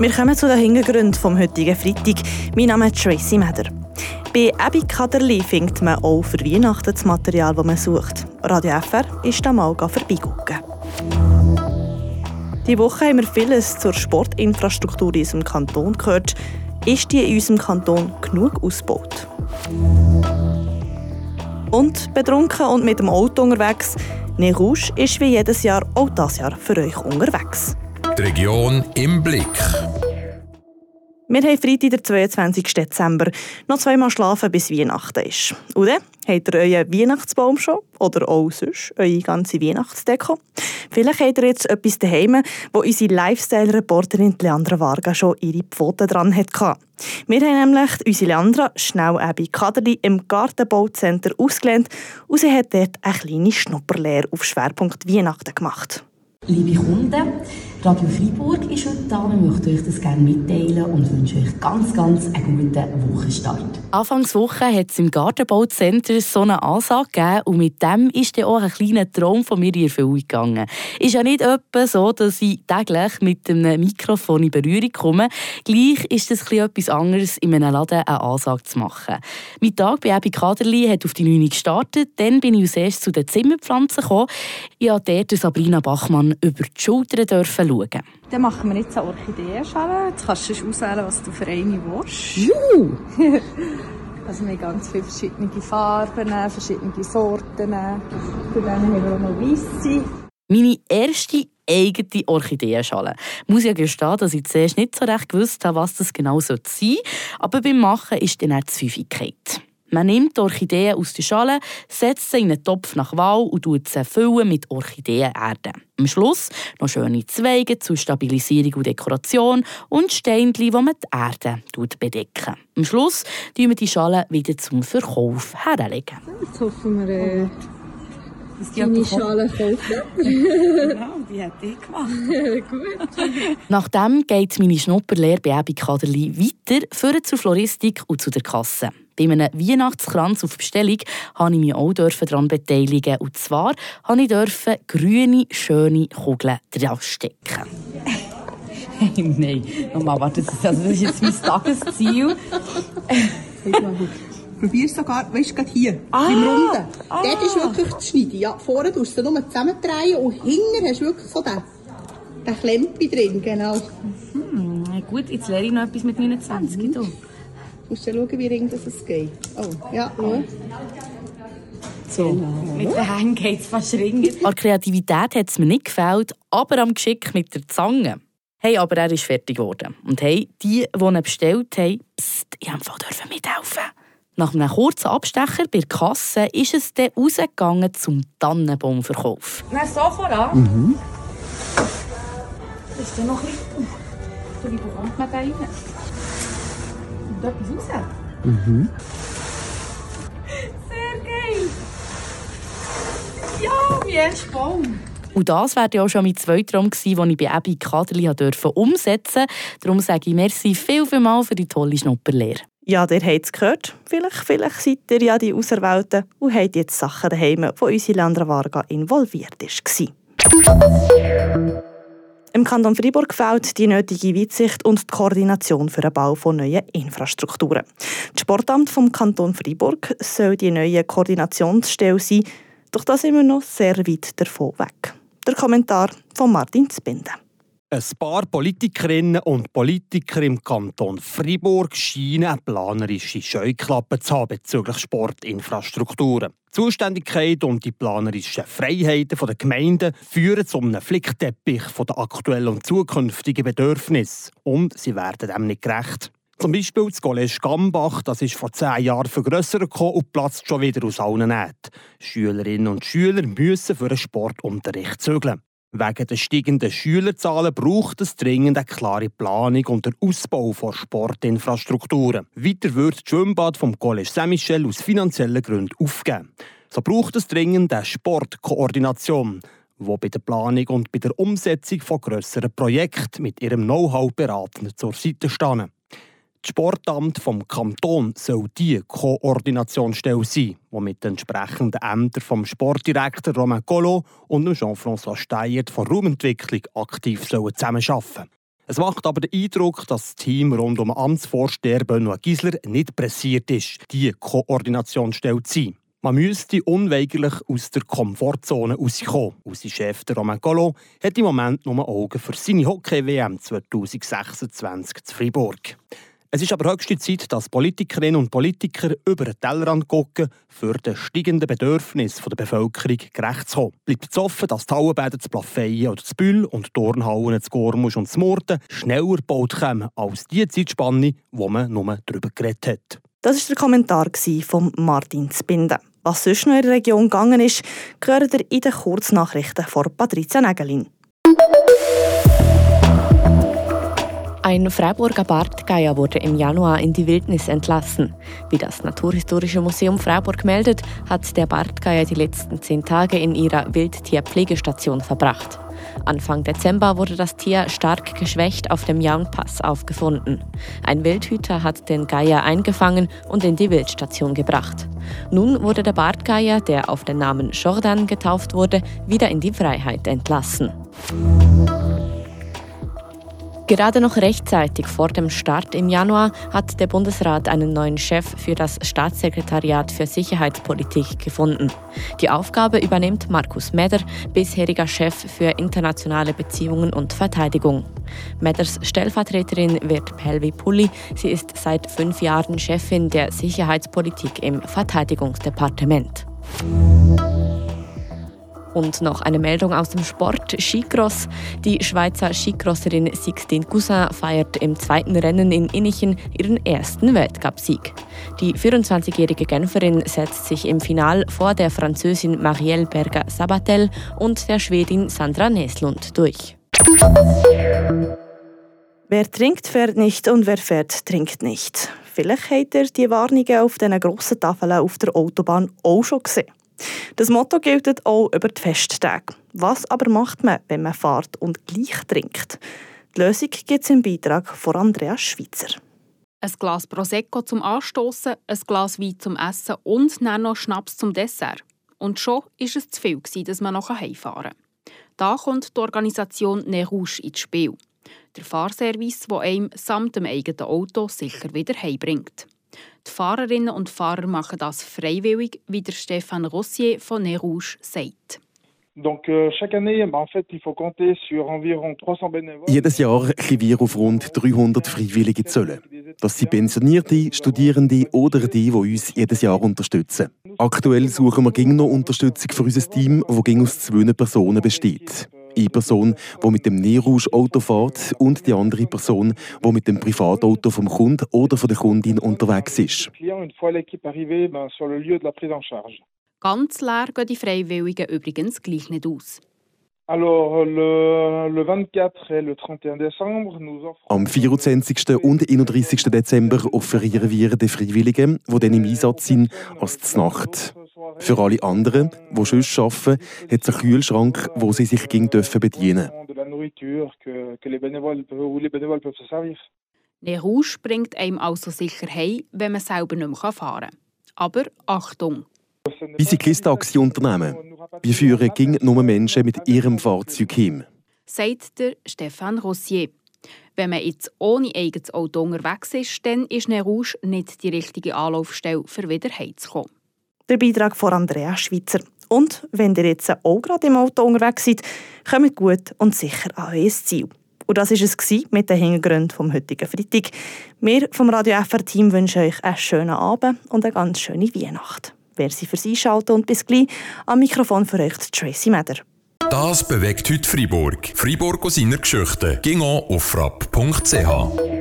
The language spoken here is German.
Wir kommen zu den Hintergründen vom heutigen Freitag. Mein Name ist Tracy Meder. Bei Abby Kaderli findet man auch für Weihnachten das Material, das man sucht. Radio FR ist da mal vorbeigucken. Die Woche haben wir vieles zur Sportinfrastruktur in unserem Kanton gehört. Ist die in unserem Kanton genug ausgebaut? Und betrunken und mit dem Auto unterwegs. Ne Rouge ist wie jedes Jahr auch das Jahr für euch unterwegs. Die Region im Blick. Wir haben Freitag, den 22. Dezember. Noch zweimal schlafen, bis Weihnachten ist. Und dann habt ihr euren Weihnachtsbaum schon? Oder auch sonst eure ganze Weihnachtsdeko? Vielleicht habt ihr jetzt etwas daheim, wo unsere Lifestyle-Reporterin Leandra Varga schon ihre Pfoten dran hatte. Wir haben nämlich unsere Leandra schnell bei Kaderli im Gartenbaucenter ausgelernt und sie hat dort eine kleine Schnupperlehre auf Schwerpunkt Weihnachten gemacht. Liebe Kunden, Radio Freiburg ist heute da. Wir möchten euch das gerne mitteilen und wünschen euch ganz, ganz einen guten Wochenstart. Anfangswoche hat es im Gartenbaucenter so eine Ansage gegeben und mit dem ist dann auch ein kleiner Traum von mir in Erfüllung gegangen. Ist ja nicht etwa so, dass ich täglich mit einem Mikrofon in Berührung komme. Gleich ist es etwas anderes, in einem Laden eine Ansage zu machen. Mein Tag bei Ebi Kaderli hat auf die 9 gestartet. Dann bin ich erstes zu den Zimmerpflanzen gekommen. Ich durfte dort Sabrina Bachmann über die Schulter dürfen schauen. Dann machen wir jetzt eine Orchideenschale. Jetzt kannst du auswählen, was du für eine willst. Juhu! also wir haben ganz viele verschiedene Farben, verschiedene Sorten. Für dann haben wir auch noch weisse. Meine erste eigene Orchideenschale. Ich muss ja gestehen, dass ich zuerst nicht so recht gewusst habe, was das genau sein soll. Aber beim Machen ist dann auch die Pfeifigkeit. Man nimmt die Orchideen aus der Schale, setzt sie in einen Topf nach Wahl und füllt sie füllen mit Orchideenerde. Am Schluss noch schöne Zweige zur Stabilisierung und Dekoration und Steinchen, die man die Erde bedecken. Am Schluss legen wir die Schale wieder zum Verkauf herlegen. Jetzt hoffen wir, äh, dass die deine Schale kaufen. genau, die hat ich gemacht. Gut. Nachdem geht meine Schnupperlehre bei Ebi Kaderli weiter, führen zur Floristik und zu der Kasse. Bei einem Weihnachtskranz auf Bestellung durfte ich mich auch daran beteiligen. Und zwar durfte ich grüne, schöne Kugeln dran stecken. Hey, nein, nochmal, warte, das ist, also das ist jetzt mein Tagesziel. Probier es sogar, weißt du, gerade hier, ah, im Runden. Ah. Dort ist wirklich das Schneiden. Ja, vorne tust du nur zusammendrehen und hinten hast du wirklich so den, den Klempi drin, genau. Hm, gut, jetzt lerne ich noch etwas mit 29. Mhm. Du musst schauen, wie ring das geht. Oh, ja, schau. So. Genau. Mit den Händen geht es fast ringen. An Kreativität hat es mir nicht gefällt, aber am Geschick mit der Zange. Hey, aber er ist fertig geworden. Und hey, die, die ihn bestellt haben, psst, ich dürfen mithelfen. Nach einem kurzen Abstecher bei der Kasse ist es dann rausgegangen zum Tannenbaumverkauf. Na, so voran? Mhm. Ist der noch ein bisschen... Wie bekommt man da rein? Etwas raus. Mhm. Sehr geil. Ja, wie ein Baum. Und das wäre ja auch schon mein zweiter Traum gewesen, den ich bei Abby Kaderli umsetzen durfte. Darum sage ich merci viel, viel mal für die tolle Schnupperlehre. Ja, ihr habt es gehört. Vielleicht, vielleicht seid ihr ja die Auserwählten und habt jetzt Sachen daheim, wo unsere Landra Varga involviert war. Im Kanton Freiburg fehlt die nötige Weitsicht und die Koordination für den Bau von neuen Infrastrukturen. Das Sportamt vom Kanton Freiburg soll die neue Koordinationsstelle sein, doch da sind wir noch sehr weit davon weg. Der Kommentar von Martin Zbinden. Ein paar Politikerinnen und Politiker im Kanton Fribourg scheinen eine planerische Scheuklappe zu haben bezüglich Sportinfrastrukturen. Die Zuständigkeit und die planerischen Freiheiten der Gemeinden führen zu einem Flickteppich der aktuellen und zukünftigen Bedürfnisse. Und sie werden dem nicht gerecht. Zum Beispiel das College Gambach, das ist vor zehn Jahren vergrössert und platzt schon wieder aus allen Nähten. Schülerinnen und Schüler müssen für den Sportunterricht zügeln. Wegen der steigenden Schülerzahlen braucht es dringend eine klare Planung und den Ausbau von Sportinfrastrukturen. Weiter wird das Schwimmbad vom Collège Saint-Michel aus finanziellen Gründen aufgeben. So braucht es dringend eine Sportkoordination, die bei der Planung und bei der Umsetzung von grösseren Projekten mit ihrem Know-how beraten zur Seite stehen. Das Sportamt vom Kanton soll die Koordinationsstelle sein, die mit den entsprechenden Ämtern vom Sportdirektor Romain Colo und Jean-François Steyert von Raumentwicklung aktiv zusammenarbeiten sollen. Es macht aber den Eindruck, dass das Team rund um Amtsvorsteher Benoit Gisler nicht pressiert ist, die Koordinationsstelle zu sein. Man müsste unweigerlich aus der Komfortzone rauskommen. Unser Chef Romain Collot hat im Moment nur Augen für seine Hockey-WM 2026 zu Fribourg. Es ist aber höchste Zeit, dass Politikerinnen und Politiker über den Tellerrand gucken, für den steigenden Bedürfnis der Bevölkerung gerecht zu kommen. Bleibt es offen, dass die Hallenbäder zu Plafeyen oder zu Bühl und die Turnhallen zu Gormusch und zu Murten schneller gebaut kommen als die Zeitspanne, wo man nur darüber geredet hat. Das war der Kommentar von Martin Zbinden. Was sonst noch in der Region gegangen ist, gehört ihr in den Kurznachrichten von Patricia Nägelin. Ein Freiburger Bartgeier wurde im Januar in die Wildnis entlassen. Wie das Naturhistorische Museum Freiburg meldet, hat der Bartgeier die letzten zehn Tage in ihrer Wildtierpflegestation verbracht. Anfang Dezember wurde das Tier stark geschwächt auf dem Jaunpass aufgefunden. Ein Wildhüter hat den Geier eingefangen und in die Wildstation gebracht. Nun wurde der Bartgeier, der auf den Namen Jordan getauft wurde, wieder in die Freiheit entlassen. Gerade noch rechtzeitig vor dem Start im Januar hat der Bundesrat einen neuen Chef für das Staatssekretariat für Sicherheitspolitik gefunden. Die Aufgabe übernimmt Markus Meder, bisheriger Chef für internationale Beziehungen und Verteidigung. Meders Stellvertreterin wird Pelvi Pulli. Sie ist seit fünf Jahren Chefin der Sicherheitspolitik im Verteidigungsdepartement. Und noch eine Meldung aus dem Sport. Skicross. Die Schweizer Skicrosserin Sixtine Cousin feiert im zweiten Rennen in Innichen ihren ersten Weltcupsieg. Die 24-jährige Genferin setzt sich im Final vor der Französin Marielle Berger-Sabatel und der Schwedin Sandra Neslund durch. Wer trinkt, fährt nicht und wer fährt, trinkt nicht. Vielleicht habt ihr die Warnungen auf diesen grossen Tafeln auf der Autobahn auch schon gesehen. Das Motto gilt auch über die Festtage. Was aber macht man, wenn man fährt und gleich trinkt? Die Lösung gibt es im Beitrag von Andreas Schweitzer. Ein Glas Prosecco zum Anstoßen, ein Glas Wein zum Essen und dann noch Schnaps zum Dessert. Und schon war es zu viel, dass man noch heimfahren kann. Da kommt die Organisation Ne Rouge ins Spiel. Der Fahrservice, der einem samt dem eigenen Auto sicher wieder heimbringt. Die Fahrerinnen und Fahrer machen das freiwillig, wie der Stefan Rossier von Ne Rouge sagt. Euh, Jedes Jahr können wir auf rund 300 Freiwillige zählen. Das sind Pensionierte, Studierende oder die, die uns jedes Jahr unterstützen. Aktuell suchen wir gegen noch Unterstützung für unser Team, das aus zwei Personen besteht. Eine Person, die mit dem Nerouge-Auto fährt und die andere Person, die mit dem Privatauto vom Kunden oder von der Kundin unterwegs ist. Ganz leer gehen die Freiwilligen übrigens gleich nicht aus. Am 24. und 31. Dezember offerieren wir den Freiwilligen, die dann im Einsatz sind, als Nacht. Für alle anderen, die sonst arbeiten, hat es einen Kühlschrank, wo sie sich bedienen dürfen. Der Rouge bringt einem also sicher heim, wenn man selber nicht mehr fahren kann. Aber Achtung! Wie Cyclist-Taxi-Unternehmen. Wir führen gegen nur Menschen mit ihrem Fahrzeug hin. Sagt der Stefan Rossier. Wenn man jetzt ohne eigenes Auto unterwegs ist, dann ist Ne Rouge nicht die richtige Anlaufstelle, für wieder heimzukommen. Der Beitrag von Andrea Schweitzer. Und wenn ihr jetzt auch gerade im Auto unterwegs seid, kommt gut und sicher an euer Ziel. Und das war es mit den Hintergründen vom heutigen Freitag. Wir vom Radio FR-Team wünschen euch einen schönen Abend und eine ganz schöne Weihnacht. Merci fürs Einschalten und bis gleich. Am Mikrofon für euch Tracy Meder. Das bewegt heute Freiburg. Freiburg aus seiner Geschichte. Ging auf frapp.ch.